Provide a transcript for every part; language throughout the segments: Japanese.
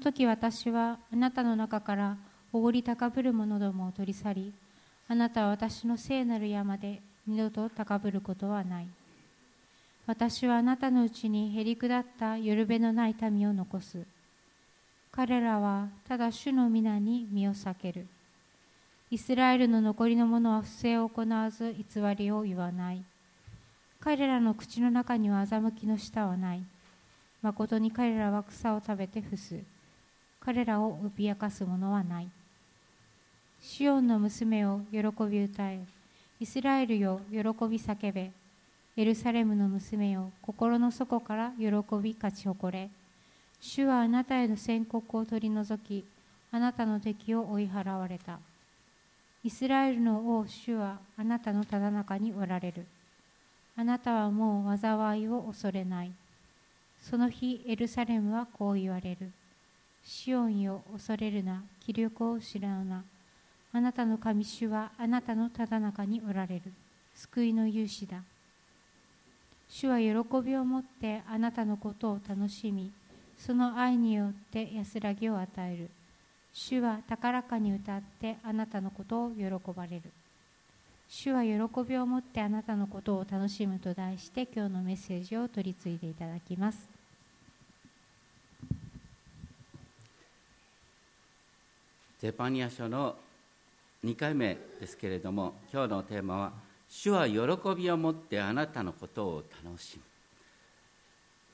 時私はあなたの中からおごり高ぶる者どもを取り去りあなたは私の聖なる山で二度と高ぶることはない。私はあなたのうちにへりくだったよるべのない民を残す。彼らはただ主の皆に身を避ける。イスラエルの残りの者は不正を行わず偽りを言わない。彼らの口の中には欺きの舌はない。まことに彼らは草を食べて伏す。彼らを脅かす者はない。シオンの娘を喜び歌え。イスラエルよ喜び叫べ。エルサレムの娘よ心の底から喜び勝ち誇れ。主はあなたへの宣告を取り除きあなたの敵を追い払われた。イスラエルの王主はあなたのただ中におられる。あなたはもう災いを恐れない。その日エルサレムはこう言われる。シオンよ恐れるな。気力を失うな。あなたの神主はあなたのただ中におられる。救いの勇士だ。主は喜びを持ってあなたのことを楽しみその愛によって安らぎを与える。主は高らかに歌ってあなたのことを喜ばれる。主は喜びを持ってあなたのことを楽しむと題して今日のメッセージを取り次いでいただきます。ゼパニア書の2回目ですけれども今日のテーマは「主は喜びを持ってあなたのことを楽しむ」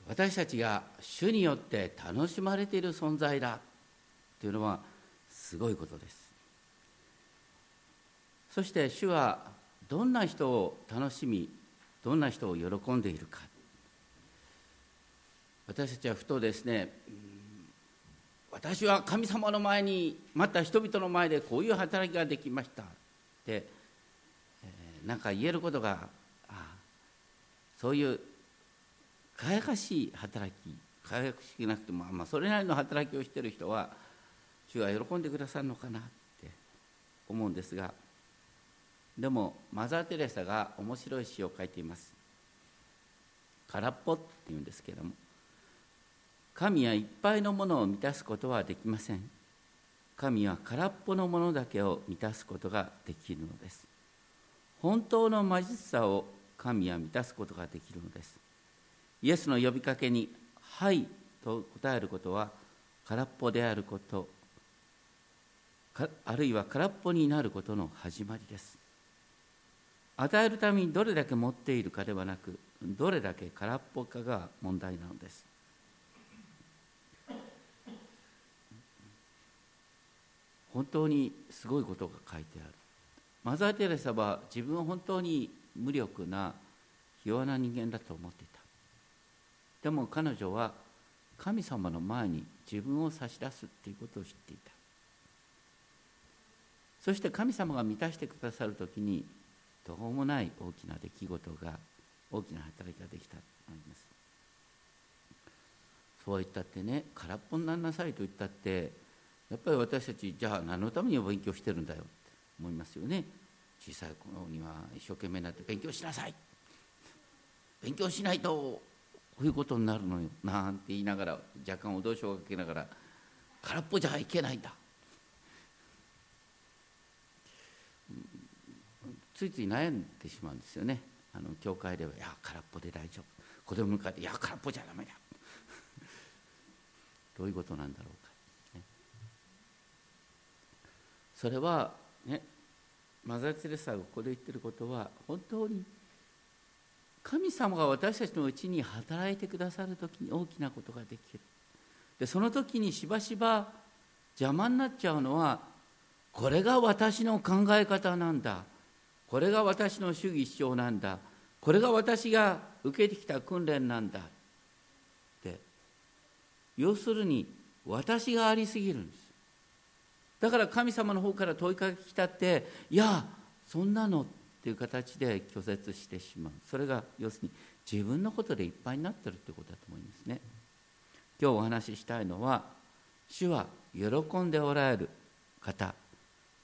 私たちが主によって楽しまれている存在だというのはすごいことです。そして主はどんな人を楽しみどんな人を喜んでいるか。私たちはふとですね私は神様の前にまた人々の前でこういう働きができました。って、えー、か言えることがあそういう輝かしい働き輝かしくなくても、まあ、それなりの働きをしている人は主が喜んでくださるのかなって思うんですがでもマザー・テレサが面白い詩を書いています。空っぽっていうんですけども。神はいっぱいのものを満たすことはできません。神は空っぽのものだけを満たすことができるのです。本当の魔術さを神は満たすことができるのです。イエスの呼びかけに「はい」と答えることは空っぽであることあるいは空っぽになることの始まりです。与えるためにどれだけ持っているかではなくどれだけ空っぽかが問題なのです。本当にすごいことが書いてある。マザー・テレサは自分は本当に無力なひ弱な人間だと思っていた。でも彼女は神様の前に自分を差し出すっていうことを知っていた。そして神様が満たしてくださる時にどうもない大きな出来事が大きな働きができたと思います。そう言ったってね空っぽになりなさいと言ったってやっぱり私たちじゃあ何のために勉強してるんだよって思いますよね。小さい頃には一生懸命になって勉強しなさい。勉強しないとこういうことになるのよなんて言いながら若干脅しをかけながら空っぽじゃいけないんだ。ついつい悩んでしまうんですよね。あの教会では「いや空っぽで大丈夫」子供に向かって「いや空っぽじゃダメだ」どういうことなんだろう。かそれはねマザー・テレサがここで言ってることは本当に神様が私たちのうちに働いてくださる時に大きなことができる。でその時にしばしば邪魔になっちゃうのはこれが私の考え方なんだ。これが私の主義主張なんだ。これが私が受けてきた訓練なんだ。って。要するに私がありすぎるんです。だから神様の方から問いかけきたっていやそんなのっていう形で拒絶してしまう。それが要するに自分のことでいっぱいになってるってことだと思いますね。今日お話ししたいのは主は喜んでおられる方。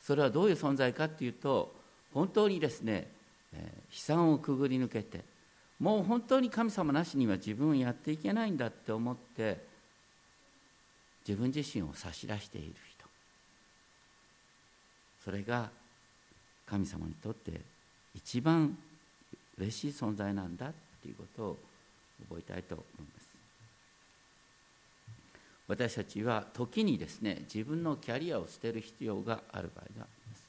それはどういう存在かっていうと本当にですね、え、悲惨をくぐり抜けてもう本当に神様なしには自分をやっていけないんだって思って自分自身を差し出している人。それが神様にとって一番嬉しい存在なんだっていうことを覚えたいと思います。私たちは時にですね自分のキャリアを捨てる必要がある場合があります。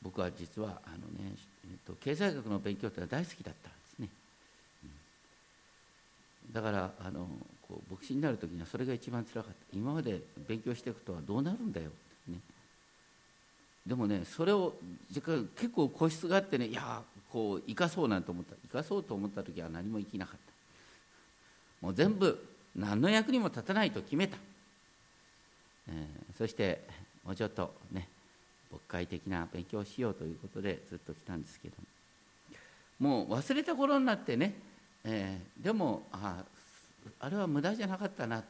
僕は実はあのね、えっと、経済学の勉強って大好きだったんですね、だからあのこう牧師になる時にはそれが一番つらかった。今まで勉強していくとはどうなるんだよでもねそれを結構個室があってねいやこう生かそうなんて思った。生かそうと思った時は何も生きなかった。もう全部何の役にも立たないと決めた、えー、そしてもうちょっとね牧会的な勉強をしようということでずっと来たんですけども。う忘れた頃になってね、えー、でもああれは無駄じゃなかったな。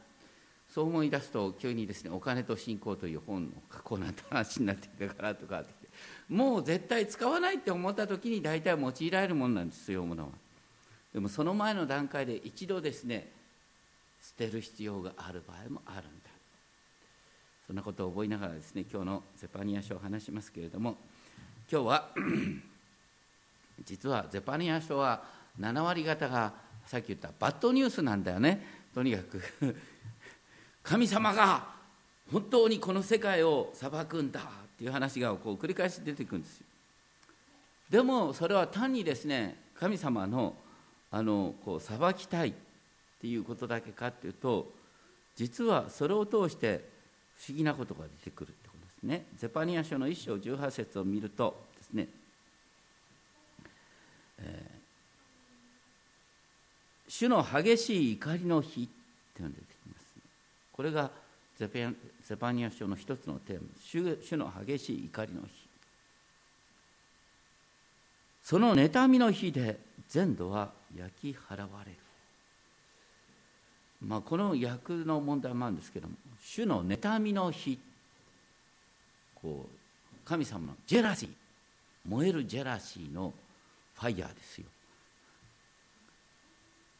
そう思い出すと急にですね「お金と信仰」という本の過去なんて話になってきたからとかもう絶対使わないって思った時に大体用いられるものなんですよものは。でもその前の段階で一度ですね捨てる必要がある場合もあるんだ。そんなことを覚えながらですね今日のゼパニア書を話しますけれども今日は 実はゼパニア書は7割方がさっき言ったバッドニュースなんだよね。とにかく神様が本当にこの世界を裁くんだっていう話がこう繰り返し出てくるんですよ。でもそれは単にですね神様のあのこう裁きたいっていうことだけかっていうと実はそれを通して不思議なことが出てくるってことですね。ゼパニア書の1章18節を見るとですね、えー主の激しい怒りの日っていうのが出てきます、これがゼパニア書の一つのテーマ。主主の激しい怒りの日。その妬みの日で全土は焼き払われる。まあこの訳の問題もあるんですけども主の妬みの日。こう神様のジェラシー。燃えるジェラシーのファイヤーですよ。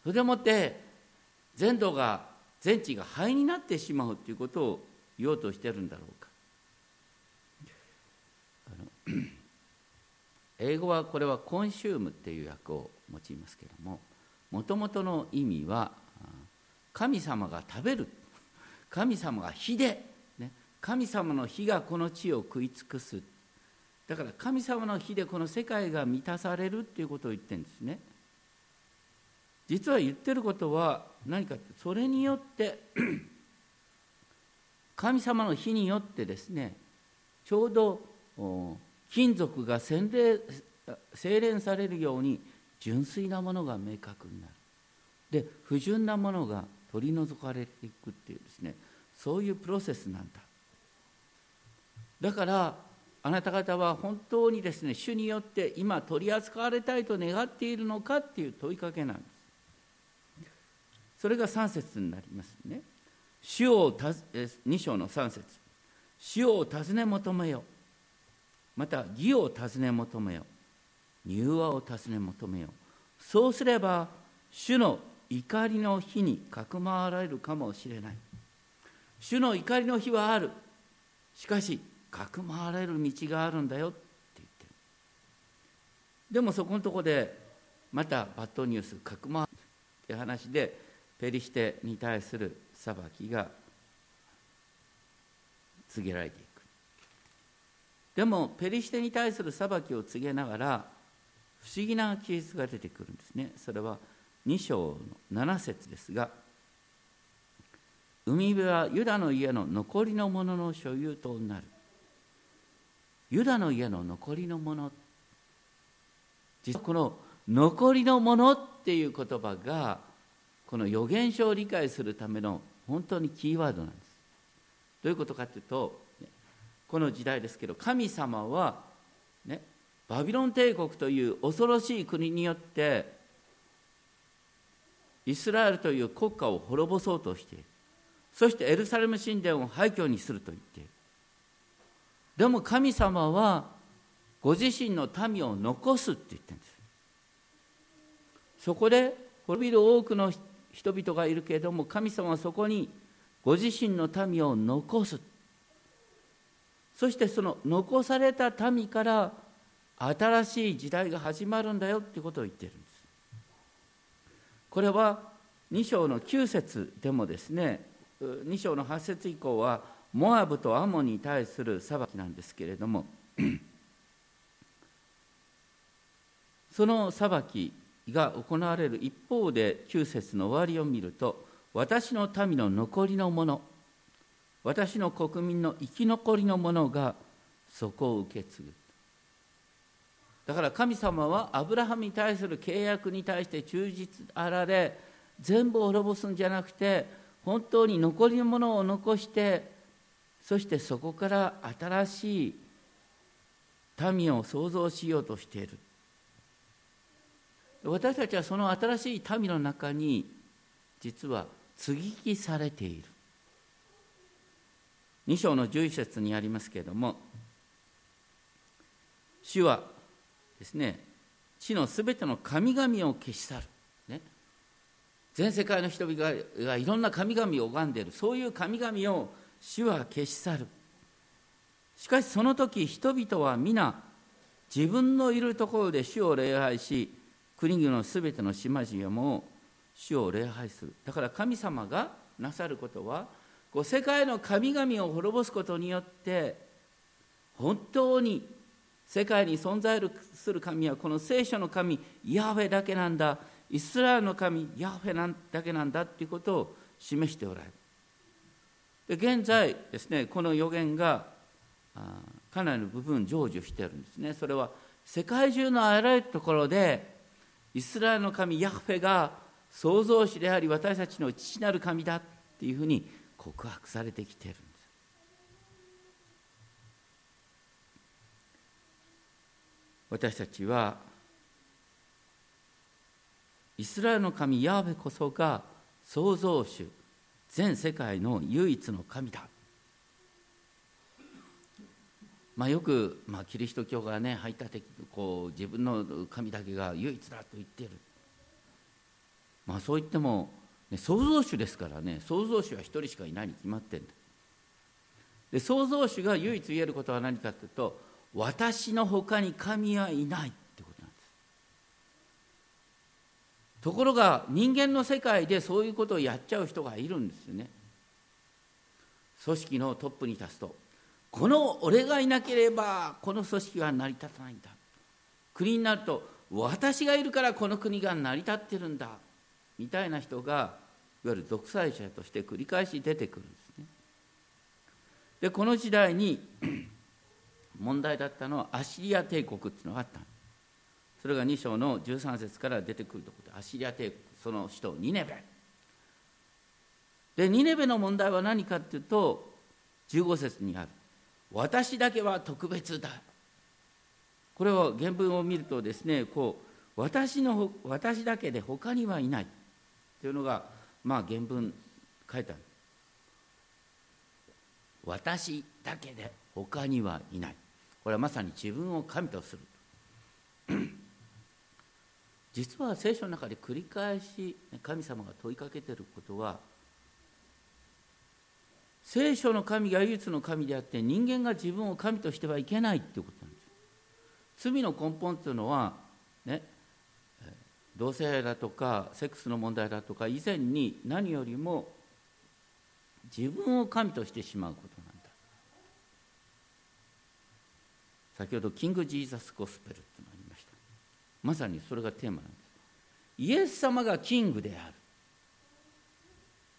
それでもって全土が全地が灰になってしまうということを言おうとしてるんだろうか。英語はこれはコンシュームっていう訳を用いますけれどももともとの意味は神様が食べる。神様が火で、ね、神様の火がこの地を食い尽くす。だから神様の火でこの世界が満たされるっていうことを言ってるんですね。実は言ってることは何かってそれによって 神様の火によってですねちょうど金属が洗礼精錬されるように純粋なものが明確になる。で不純なものが取り除かれていくっていうですねそういうプロセスなんだ。だからあなた方は本当にですね主によって今取り扱われたいと願っているのかっていう問いかけなんです。それが3節になりますね。主をた2章の3節主を尋ね求めよ。また義を尋ね求めよ。柔和を尋ね求めよ。そうすれば主の怒りの日にかくまわれるかもしれない。主の怒りの日はある。しかし、かくまわれる道があるんだよって言ってる。でもそこのとこで、またバッドニュース、かくまわるって話で、ペリシテに対する裁きが告げられていく。でもペリシテに対する裁きを告げながら不思議な記述が出てくるんですね。それは2章の7節ですが海辺はユダの家の残りのものの所有となる。ユダの家の残りのもの実はこの残りのものっていう言葉がこの預言書を理解するための本当にキーワードなんです。どういうことかというとこの時代ですけど神様は、ね、バビロン帝国という恐ろしい国によってイスラエルという国家を滅ぼそうとしている。そしてエルサレム神殿を廃墟にすると言っている。でも神様はご自身の民を残すって言ってるんです。そこで滅びる多くの人々がいるけれども神様はそこにご自身の民を残す。そしてその残された民から新しい時代が始まるんだよっていうことを言っているんです。これは2章の9節でもですね2章の8節以降はモアブとアモンに対する裁きなんですけれども その裁きが行われる一方で9節の終わりを見ると私の民の残りの者私の国民の生き残りの者がそこを受け継ぐ。だから神様はアブラハムに対する契約に対して忠実あられ全部滅ぼすんじゃなくて本当に残りのものを残してそしてそこから新しい民を創造しようとしている。私たちはその新しい民の中に実は接ぎ木されている。2章の11節にありますけれども主はですね地のすべての神々を消し去る、ね、全世界の人々がいろんな神々を拝んでいる。そういう神々を主は消し去る。しかしその時人々は皆自分のいるところで主を礼拝し国々のすべての島々も主を礼拝する。だから神様がなさることはこう世界の神々を滅ぼすことによって本当に世界に存在する神はこの聖書の神ヤーウェだけなんだ。イスラエルの神ヤーウェだけなんだということを示しておられる。で現在ですねこの予言がかなりの部分成就してるんですね。それは世界中のあらゆるところでイスラエルの神ヤフェが創造主であり私たちの父なる神だっていうふうに告白されてきてるんです。私たちはイスラエルの神ヤーベこそが創造主全世界の唯一の神だ。まあ、よく、まあ、キリスト教がね排他的こう自分の神だけが唯一だと言っている、まあ、そう言っても、ね、創造主ですからね創造主は一人しかいないに決まってんだ。で創造主が唯一言えることは何かというと私のほかに神はいないってことなんです。ところが人間の世界でそういうことをやっちゃう人がいるんですよね。組織のトップに立つと。この俺がいなければこの組織は成り立たないんだ。国になると私がいるからこの国が成り立ってるんだ。みたいな人がいわゆる独裁者として繰り返し出てくるんですね。でこの時代に 問題だったのはアシリア帝国っていうのがあったそれが2章の13節から出てくるところでアシリア帝国その首都ニネベ。でニネベの問題は何かっていうと15節にある。私だけは特別だ。これを原文を見るとですねこう私の私だけで他にはいない。というのがまあ原文書いてある私だけで他にはいない。これはまさに自分を神とする。実は聖書の中で繰り返し神様が問いかけていることは聖書の神が唯一の神であって人間が自分を神としてはいけないっていうことなんです。罪の根本っていうのはね同性愛だとかセックスの問題だとか以前に何よりも自分を神としてしまうことなんだ。先ほどキング・ジーザス・ゴスペルっていうのがありました。まさにそれがテーマなんです。イエス様がキングである。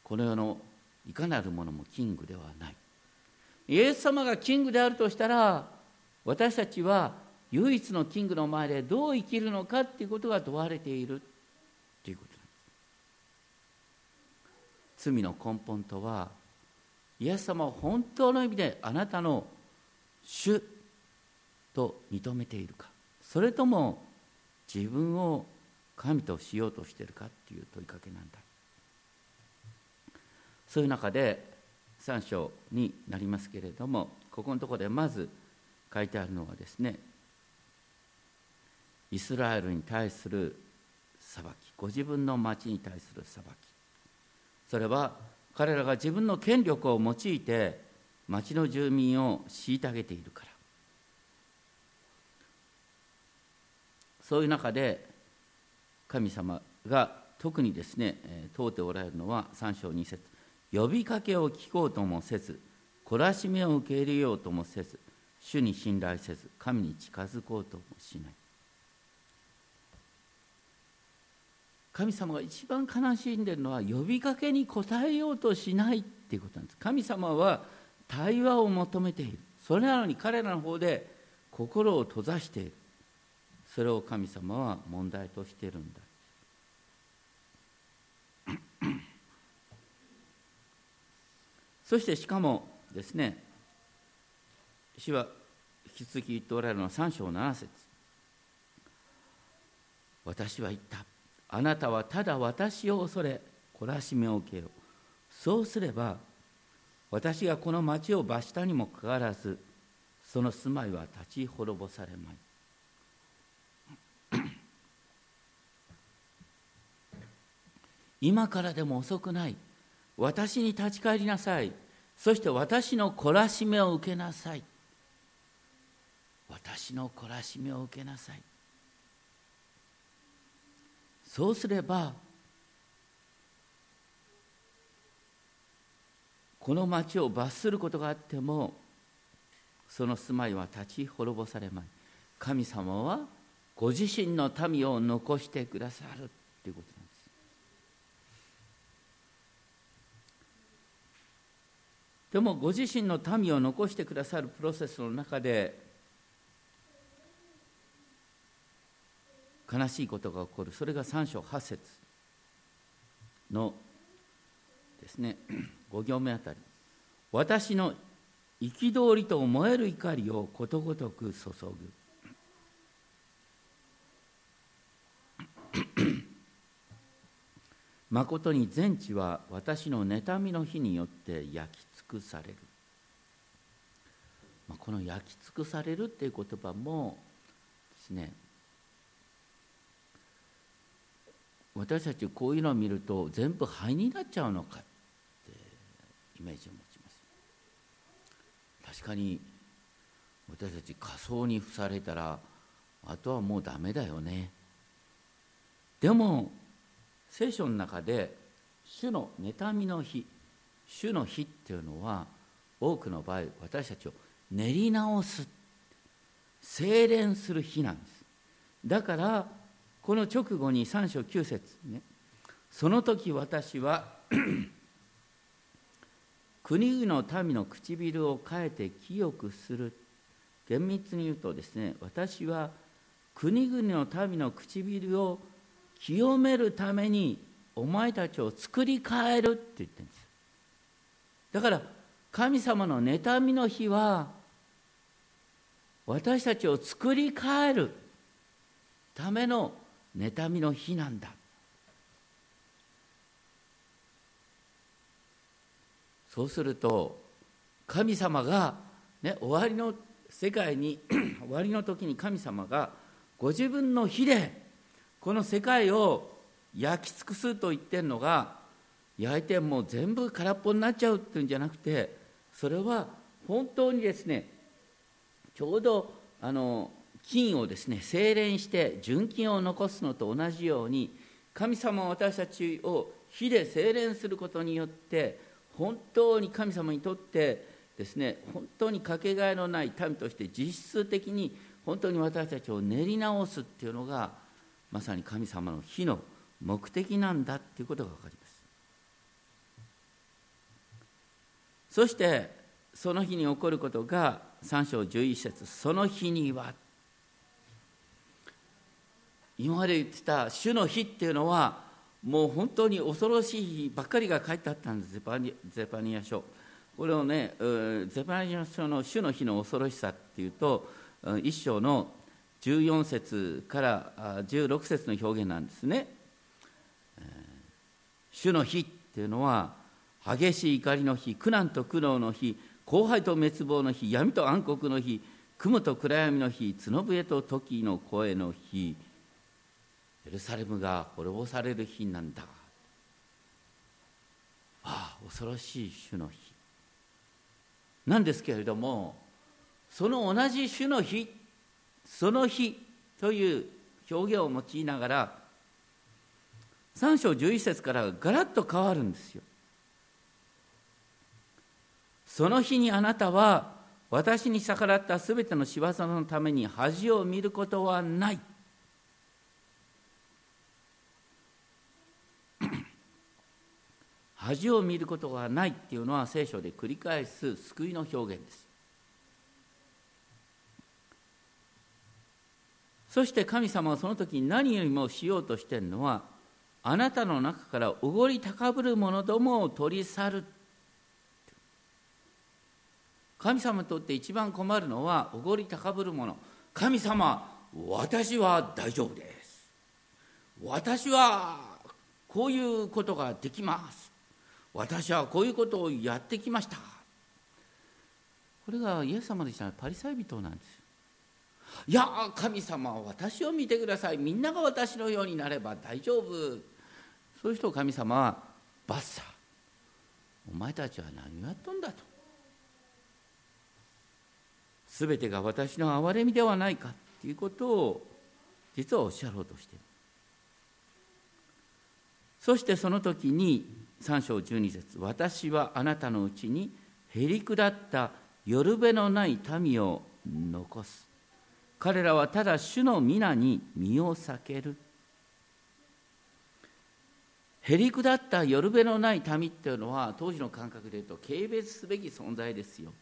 この世のいかなるものもキングではない。イエス様がキングであるとしたら私たちは唯一のキングの前でどう生きるのかっていうことが問われている。ということなんです。罪の根本とはイエス様を本当の意味であなたの主と認めているか。それとも自分を神としようとしているかっていう問いかけなんだ。そういう中で3章になりますけれどもここのところでまず書いてあるのはですねイスラエルに対する裁きご自分の町に対する裁き。それは彼らが自分の権力を用いて町の住民を虐げているから。そういう中で神様が特にですね問うておられるのは3章2節。呼びかけを聞こうともせず懲らしめを受け入れようともせず主に信頼せず神に近づこうともしない。神様が一番悲しんでるのは呼びかけに応えようとしないっていうことなんです。神様は対話を求めている。それなのに彼らの方で心を閉ざしている。それを神様は問題としているんだ。そしてしかもですね主は引き続き言っておられるのは3章7節。私は言った。あなたはただ私を恐れ懲らしめを受けよそうすれば私がこの町を罰したにもかかわらずその住まいは立ち滅ぼされまい。今からでも遅くない。私に立ち返りなさい。そして私の懲らしめを受けなさい。私の懲らしめを受けなさい。そうすればこの町を罰することがあってもその住まいは立ち滅ぼされまい。神様はご自身の民を残してくださるということなんでもご自身の民を残してくださるプロセスの中で悲しいことが起こる。それが3章8節のですね5行目あたり。私の憤りと燃える怒りをことごとく注ぐ。誠に全地は私の妬みの火によって焼きくされる。まこの焼き尽くされるっていう言葉もですね私たちこういうのを見ると全部灰になっちゃうのかってイメージを持ちます。確かに私たち仮想に付されたらあとはもうダメだよね。でも聖書の中で主の妬みの日主の日っていうのは多くの場合私たちを練り直す精錬する日なんです。だからこの直後に3章9節ねその時私は 国々の民の唇を変えて清くする。厳密に言うとですね私は国々の民の唇を清めるためにお前たちを作り変えるって言ってるんです。だから神様の妬みの日は私たちを作り変えるための妬みの日なんだ。そうすると神様が、ね、終わりの世界に 終わりの時に神様がご自分の火でこの世界を焼き尽くすと言ってるのが焼いてもう全部空っぽになっちゃうっていうんじゃなくてそれは本当にですねちょうどあの金をですね精錬して純金を残すのと同じように神様は私たちを火で精錬することによって本当に神様にとってですね本当にかけがえのない民として実質的に本当に私たちを練り直すっていうのがまさに神様の火の目的なんだっていうことが分かります。そしてその日に起こることが3章11節その日には今まで言ってた主の日っていうのはもう本当に恐ろしい日ばっかりが書いてあったんですゼパニゼパニア書。これをねゼパニア書の主の日の恐ろしさっていうと一章の14節から16節の表現なんですね。主の日っていうのは激しい怒りの日苦難と苦悩の日荒廃と滅亡の日闇と暗黒の日雲と暗闇の日角笛と時の声の日。エルサレムが滅ぼされる日なんだ。ああ恐ろしい主の日。なんですけれどもその同じ主の日その日という表現を用いながら3章11節からガラッと変わるんですよ。その日にあなたは私に逆らったすべての仕業のために恥を見ることはない。恥を見ることがないっていうのは聖書で繰り返す救いの表現です。そして神様はその時に何よりもしようとしてるのはあなたの中からおごり高ぶる者どもを取り去る神様にとって一番困るのはおごり高ぶる者神様私は大丈夫です。私はこういうことができます。私はこういうことをやってきました。これがイエス様でしたらパリサイ人なんですいや神様私を見てください。みんなが私のようになれば大丈夫。そういう人を神様はバッサ。お前たちは何をやっとんだと。全てが私の憐れみではないかということを実はおっしゃろうとしている。そしてその時に3章12節私はあなたのうちにへりくだった夜べのない民を残す。彼らはただ主の皆に身を避ける。へりくだった夜べのない民っていうのは当時の感覚で言うと軽蔑すべき存在ですよ。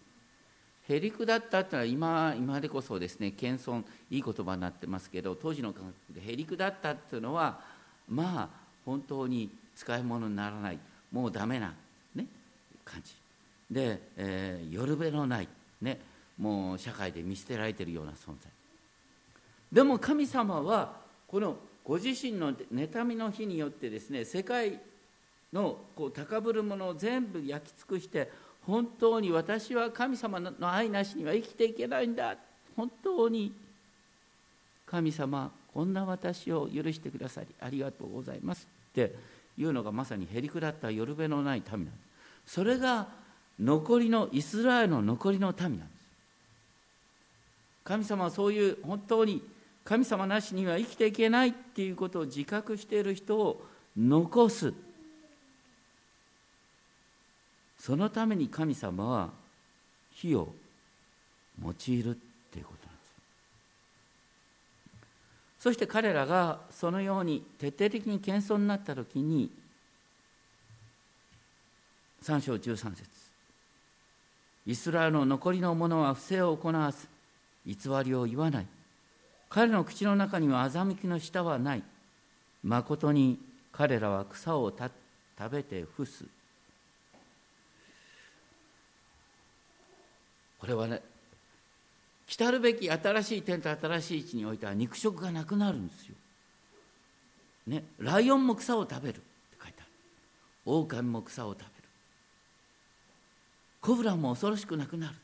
へりくだったってのは今今でこそですね謙遜いい言葉になってますけど当時の感覚でへりくだったっていうのはまあ本当に使い物にならないもうダメな、ね、感じ。で、えー、夜べのない、ね、もう社会で見捨てられてるような存在。でも神様はこのご自身の妬みの日によってですね世界のこう高ぶるものを全部焼き尽くして本当に私は神様の愛なしには生きていけないんだ。本当に神様こんな私を許してくださりありがとうございます。っていうのがまさにへりくだった夜べのない民なんです。それが残りのイスラエルの残りの民なんです。神様はそういう本当に神様なしには生きていけないっていうことを自覚している人を残す。そのために神様は火を用いるっていうことなんです。そして彼らがそのように徹底的に謙遜になった時に3章13節。イスラエルの残りの者は不正を行わず偽りを言わない。彼の口の中には欺きの舌はない。まことに彼らは草を食べて伏す。これはね来るべき新しい天と新しい位置においては肉食がなくなるんですよ。ね、ライオンも草を食べるって書いてある。狼も草を食べる。コブラも恐ろしくなくなる。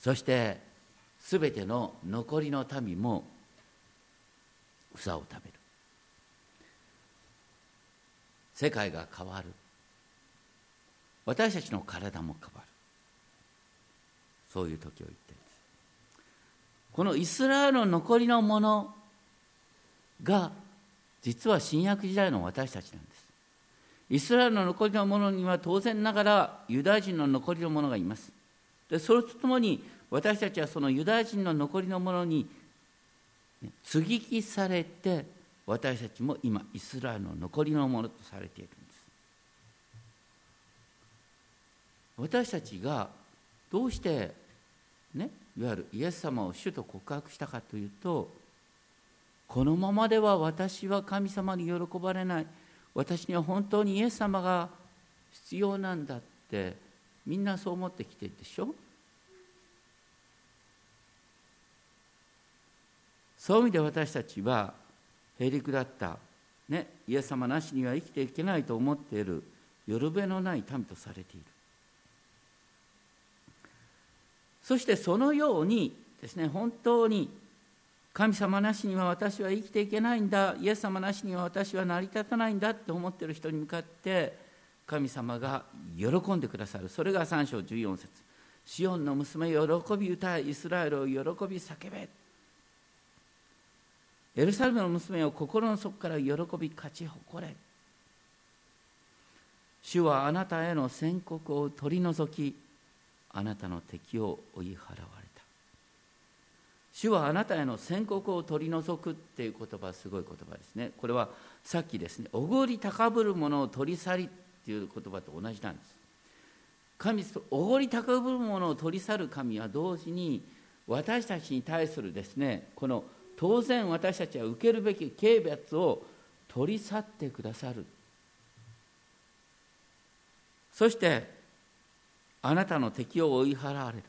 そしてすべての残りの民も草を食べる世界が変わる私たちの体も変わるそういう時を言って。このイスラエルの残りのものが実は新約時代の私たちなんです。イスラエルの残りのものには当然ながらユダヤ人の残りのものがいます。でそれとともに私たちはそのユダヤ人の残りのものに接ぎ木されて私たちも今イスラエルの残りのものとされているんです。私たちがどうしてねいわゆるイエス様を主と告白したかというとこのままでは私は神様に喜ばれない。私には本当にイエス様が必要なんだってみんなそう思ってきてるでしょ？そういう意味で私たちはへりくだった、ね、イエス様なしには生きていけないと思っているよるべのない民とされている。そしてそのようにですね本当に神様なしには私は生きていけないんだイエス様なしには私は成り立たないんだって思ってる人に向かって神様が喜んでくださる。それが3章14節。シオンの娘喜び歌いイスラエルを喜び叫べ。エルサレムの娘を心の底から喜び勝ち誇れ。主はあなたへの宣告を取り除きあなたの敵を追い払われた。主はあなたへの宣告を取り除くっていう言葉すごい言葉ですね。これはさっきですね。おごり高ぶる者を取り去りっていう言葉と同じなんです。神おごり高ぶる者を取り去る神は同時に私たちに対するですねこの当然私たちは受けるべき軽蔑を取り去ってくださる。そしてあなたの敵を追い払われる。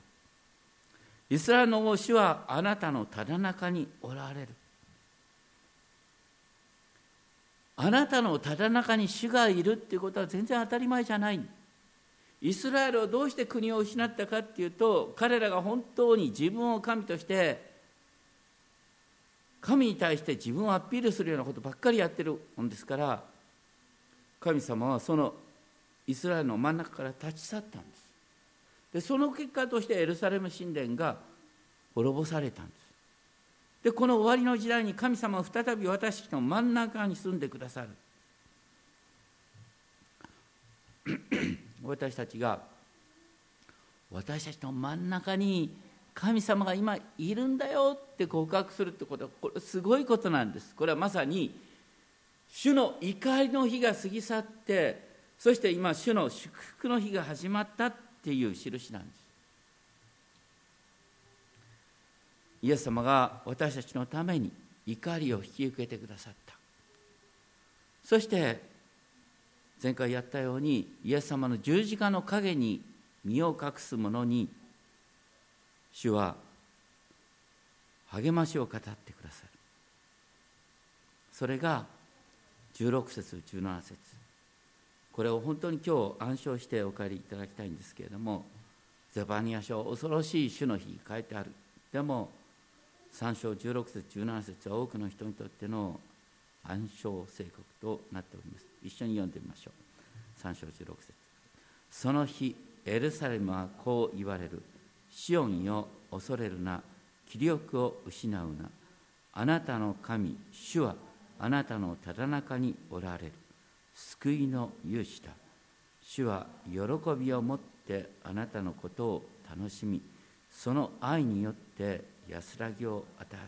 イスラエルの王主はあなたのただ中におられる。あなたのただ中に主がいるっていうことは全然当たり前じゃない。イスラエルをどうして国を失ったかっていうと彼らが本当に自分を神として神に対して自分をアピールするようなことばっかりやってるもんですから神様はそのイスラエルの真ん中から立ち去ったんです。でその結果としてエルサレム神殿が滅ぼされたんです。でこの終わりの時代に神様は再び私たちの真ん中に住んでくださる。私たちが私たちの真ん中に神様が今いるんだよって告白するってことはこれすごいことなんです。これはまさに主の怒りの日が過ぎ去ってそして今主の祝福の日が始まったっていう印なんです。イエス様が私たちのために怒りを引き受けてくださった。そして前回やったようにイエス様の十字架の陰に身を隠す者に主は励ましを語ってくださる。それが16節17節。これを本当に今日暗唱してお帰りいただきたいんですけれどもゼバニア書恐ろしい主の日書いてある。でも3章16節17節は多くの人にとっての暗唱聖告となっております。一緒に読んでみましょう。3章16節。その日エルサレムはこう言われる。シオンよ恐れるな。気力を失うな。あなたの神主はあなたのただ中におられる。救いの勇士だ主は喜びを持ってあなたのことを楽しみその愛によって安らぎを与える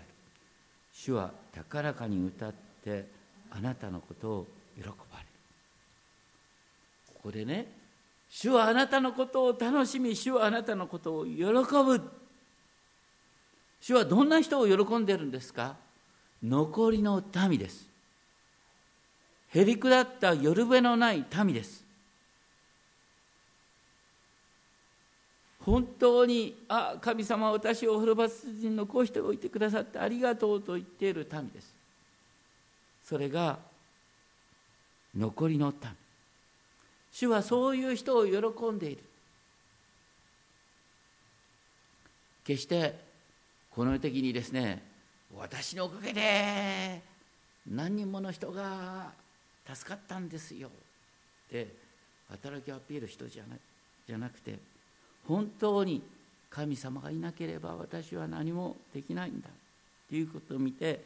主は高らかに歌ってあなたのことを喜ばれる。ここでね主はあなたのことを楽しみ主はあなたのことを喜ぶ。主はどんな人を喜んでるんですか？残りの民です。へりくだった夜べのない民です。本当にあ神様私を滅ぼす人残しておいてくださってありがとうと言っている民です。それが残りの民。主はそういう人を喜んでいる。決してこの世的にですね私のおかげで何人もの人が助かったんですよ。って働きをアピール人じゃなじゃなくて本当に神様がいなければ私は何もできないんだ。っていうことを見て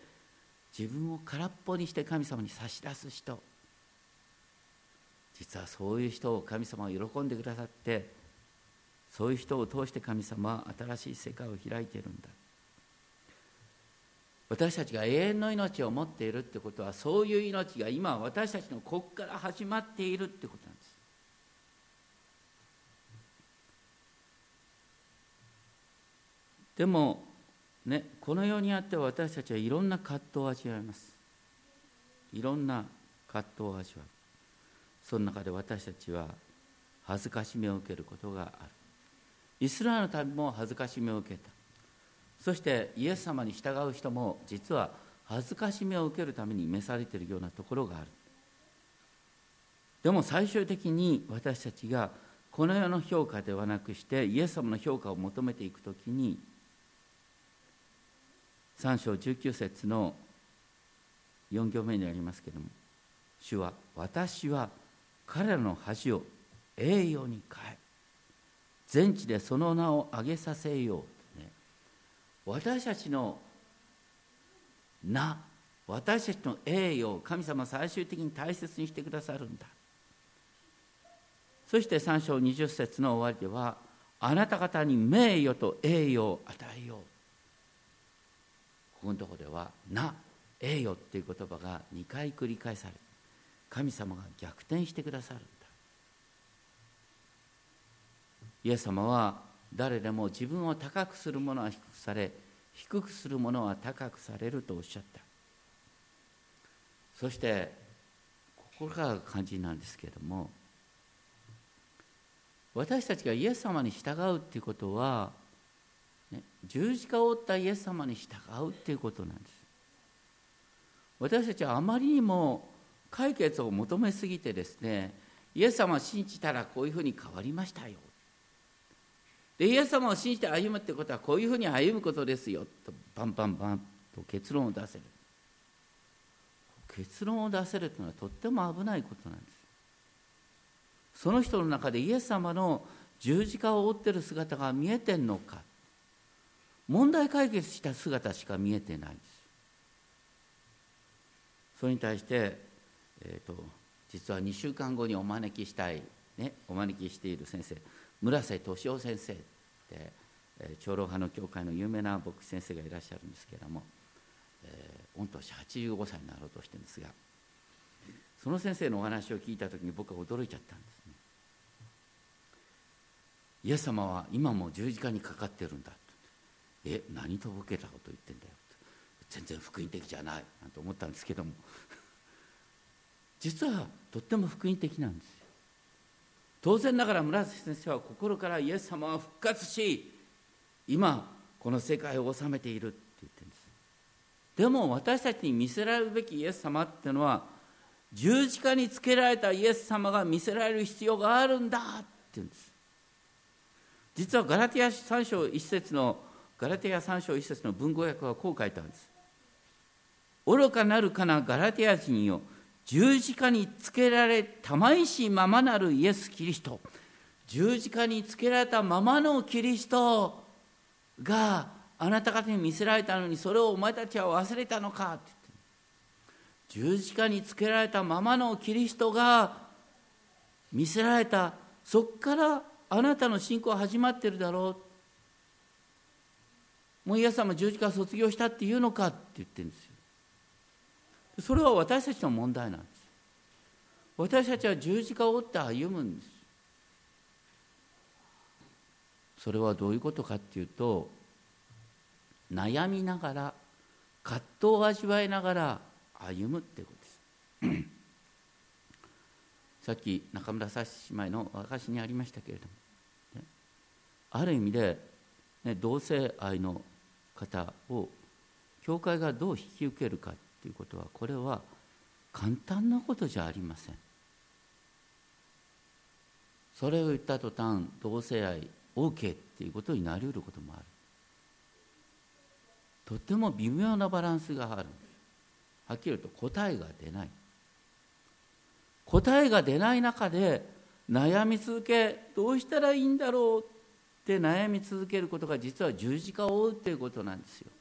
自分を空っぽにして神様に差し出す人。実はそういう人を神様が喜んでくださってそういう人を通して神様は新しい世界を開いているんだ。私たちが永遠の命を持っているってことはそういう命が今私たちのここから始まっているってことなんです。でもねこの世にあっては私たちはいろんな葛藤を味わいます。いろんな葛藤を味わう。その中で私たちは恥ずかしめを受けることがある。イスラエルの民も恥ずかしめを受けた。そしてイエス様に従う人も実は恥ずかしめを受けるために召されているようなところがある。でも最終的に私たちがこの世の評価ではなくしてイエス様の評価を求めていくときに3章19節の4行目にありますけれども主は私は彼らの恥を栄誉に変え全地でその名を挙げさせよう、私たちの名私たちの栄誉を神様最終的に大切にしてくださるんだ。そして3章20節の終わりではあなた方に名誉と栄誉を与えよう。ここのところでは「な」「栄誉」っていう言葉が2回繰り返され神様が逆転してくださるんだ。イエス様は誰でも自分を高くする者は低くされ低くする者は高くされるとおっしゃった。そしてここからが肝心なんですけれども私たちがイエス様に従うっていうことは、ね、十字架を負ったイエス様に従うっていうことなんです。私たちはあまりにも解決を求めすぎてですねイエス様を信じたらこういうふうに変わりましたよ。でイエス様を信じて歩むってことはこういうふうに歩むことですよとバンバンバンと結論を出せる。結論を出せるというのはとっても危ないことなんです。その人の中でイエス様の十字架を追ってる姿が見えてんのか。問題解決した姿しか見えてないです。それに対して、えーと、実は2週間後にお招きしたい、ね、お招きしている先生村瀬俊夫先生って、長老派の教会の有名な牧師先生がいらっしゃるんですけれども、えー、御年85歳になろうとしてるんですがその先生のお話を聞いた時に僕は驚いちゃったんですね。イエス様は今も十字架にかかってるんだえ何とぼけたこと言ってんだよ全然福音的じゃないなんて思ったんですけども。実はとっても福音的なんです。当然ながら村瀬先生は心からイエス様は復活し今この世界を治めているって言ってるんです。でも私たちに見せられるべきイエス様っていうのは十字架につけられたイエス様が見せられる必要があるんだって言うんです。実はガラティア3章1節のガラティア3章1節の文語訳はこう書いたんです。愚かなるかなガラティア人よ。十字架につけられたまいしままなるイエス・キリスト。十字架につけられたままのキリストがあなた方に見せられたのにそれをお前たちは忘れたのかってって。十字架につけられたままのキリストが見せられた。そこからあなたの信仰は始まってるだろう。もうイエス様十字架卒業したっていうのかって言ってるんですよ。それは私たちの問題なんです。私たちは十字架を追って歩むんです。それはどういうことかっていうと悩みながら葛藤を味わいながら歩むってことです。さっき中村幸姉妹の証にありましたけれどもある意味で、ね、同性愛の方を教会がどう引き受けるかということはこれは簡単なことじゃありません。それを言った途端同性愛 OK っていうことになりうることもある。とても微妙なバランスがある。はっきり言うと答えが出ない。答えが出ない中で悩み続けどうしたらいいんだろうって悩み続けることが実は十字架を追うっていうことなんですよ。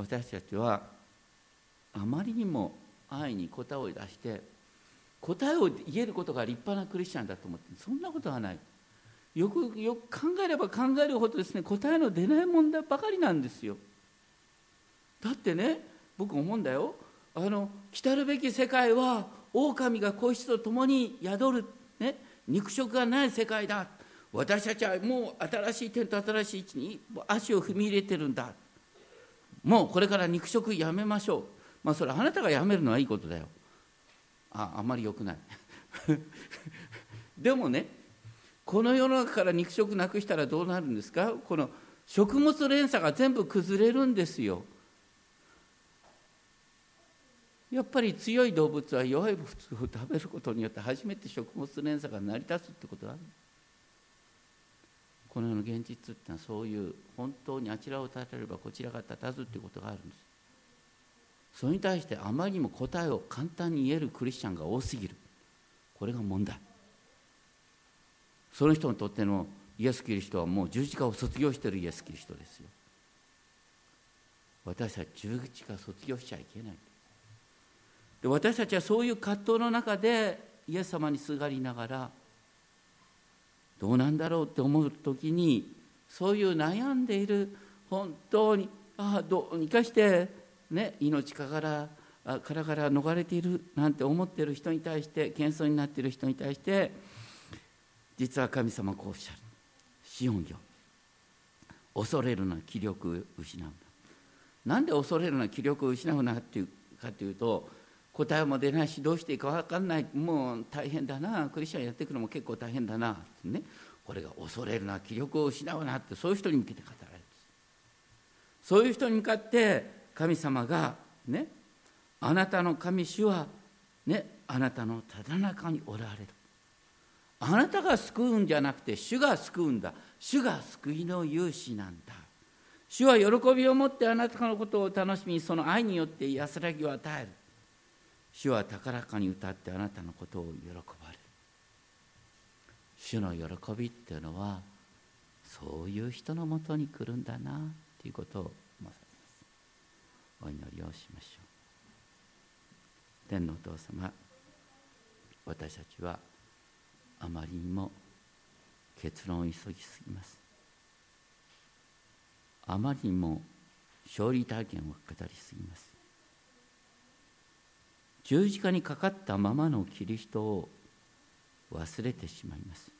私たちはあまりにも愛に答えを出して答えを言えることが立派なクリスチャンだと思ってそんなことはない。よくよく考えれば考えるほどですね答えの出ない問題ばかりなんですよ。だってね僕思うんだよ。あの来たるべき世界は狼が子羊と共に宿る、ね、肉食がない世界だ。私たちはもう新しい天と新しい地に足を踏み入れてるんだ。もうこれから肉食やめましょう。まあそれあなたがやめるのはいいことだよ。ああんまりよくない。でもねこの世の中から肉食なくしたらどうなるんですか？この食物連鎖が全部崩れるんですよ。やっぱり強い動物は弱い物を食べることによって初めて食物連鎖が成り立つってことがあるこの世の現実っていうのはそういう本当にあちらを立てればこちらが立たずっていうことがあるんです。それに対してあまりにも答えを簡単に言えるクリスチャンが多すぎる。これが問題。その人にとってのイエス・キリストはもう十字架を卒業しているイエス・キリストですよ。私たち十字架卒業しちゃいけない。で私たちはそういう葛藤の中でイエス様にすがりながらどうなんだろうって思う時にそういう悩んでいる本当にああどうにかして、ね、命からからから逃れているなんて思ってる人に対して謙遜になっている人に対して実は神様こうおっしゃる「シオンよ。恐れるな気力失うな」なんで恐れるな気力を失うなっていうかというと答えも出ないしどうしていいか分かんない。もう大変だな。クリスチャンやっていくのも結構大変だな。ってね。これが恐れるな気力を失うなって。そういう人に向けて語られるそういう人に向かって神様がね。あなたの神主はね。あなたのただ中におられる。あなたが救うんじゃなくて主が救うんだ。主が救いの勇士なんだ。主は喜びを持ってあなたのことを楽しみその愛によって安らぎを与える。主は高らかに歌ってあなたのことを喜ばれる。主の喜びっていうのはそういう人のもとに来るんだなということを思わされます。お祈りをしましょう。天のお父様私たちはあまりにも結論を急ぎすぎます。あまりにも勝利体験を語りすぎます。十字架にかかったままのキリストを忘れてしまいます。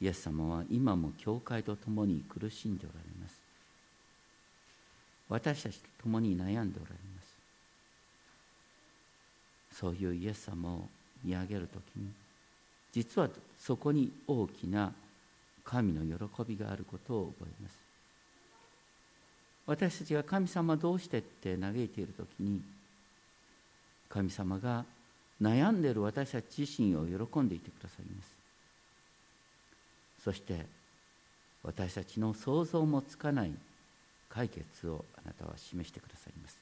イエス様は今も教会と共に苦しんでおられます。私たちと共に悩んでおられます。そういうイエス様を見上げるときに実はそこに大きな神の喜びがあることを覚えます。私たちが神様どうしてって嘆いている時に神様が悩んでいる私たち自身を喜んでいてくださいます。そして私たちの想像もつかない解決をあなたは示してくださいます。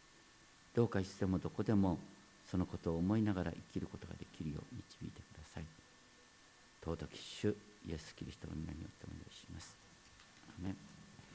どうかいつでもどこでもそのことを思いながら生きることができるよう導いてください。尊き主イエス・キリストの皆によってお願いします。